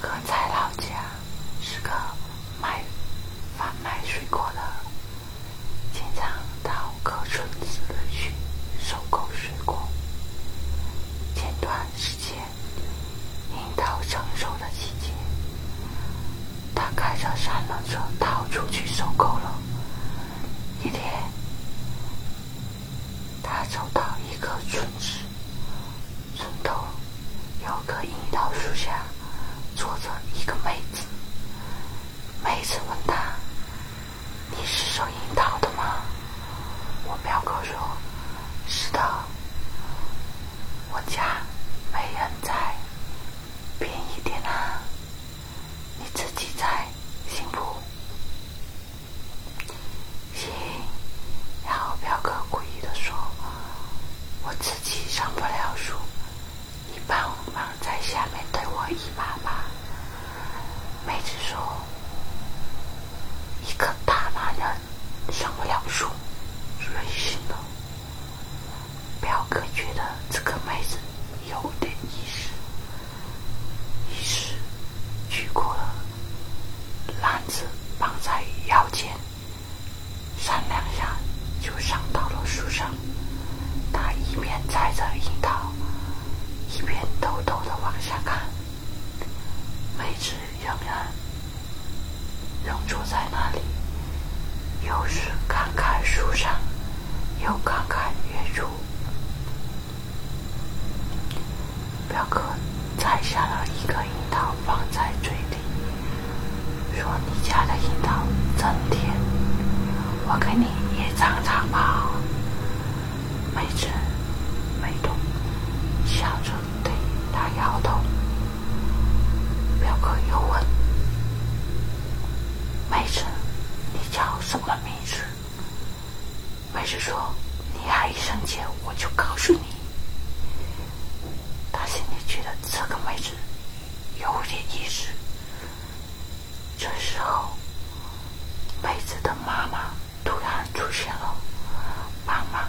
哥在老家是个卖贩卖水果的经常到各村子里去收购水果。前段时间樱桃成熟的季节他开着三轮车到处去收购了的，我家没人摘，便宜点啊，你自己摘，行不？”行。然后表哥故意的说：“我自己上不了树，你帮忙在下面推我一把吧。”妹子说：“一个大男人上不了树，任性的。”表哥觉得这个妹子有点意思，于是举过了篮子绑在腰间，三两下就上到了树上。他一边摘着樱桃，一边偷偷的往下看。妹子仍然仍坐在那里，又是看看路上，又看看月柱。表哥摘下了一个樱桃放在嘴里，说：“你家的樱桃真甜，我给你也尝尝吧。”妹子没动，笑着对他摇头。表哥又问：“妹子，你叫什么名字？”还是说：“你还一声姐，我就告诉你。”他心里觉得这个妹子有点意思。这时候，妹子的妈妈突然出现了，帮忙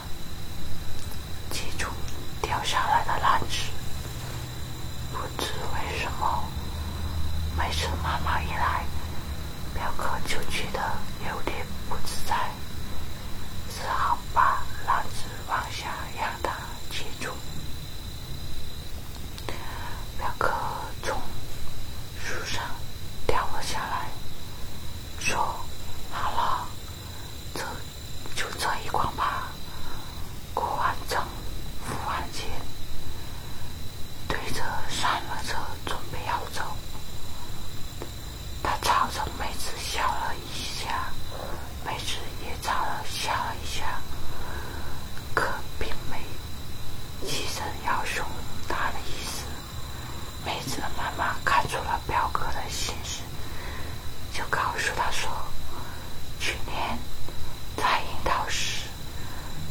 接住掉下来的篮子。不知为什么，每次妈妈一来，表哥就觉得有点不自在，只好把篮子往下让他接住。表哥从树上掉了下来，说：“好了，这就这一关吧。过完证，付完钱，对着三轮车准备要走。他朝着妹子笑了一下，妹子也朝着笑了一下，可并没起身要送他的意思。妹子的妈妈看出了表哥的心思，就告诉他说：“去年摘樱桃时，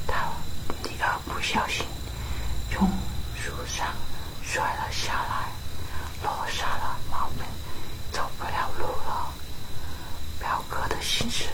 他女儿不小心从树上摔了下来，落下了毛病，走不了路了。”表哥的心事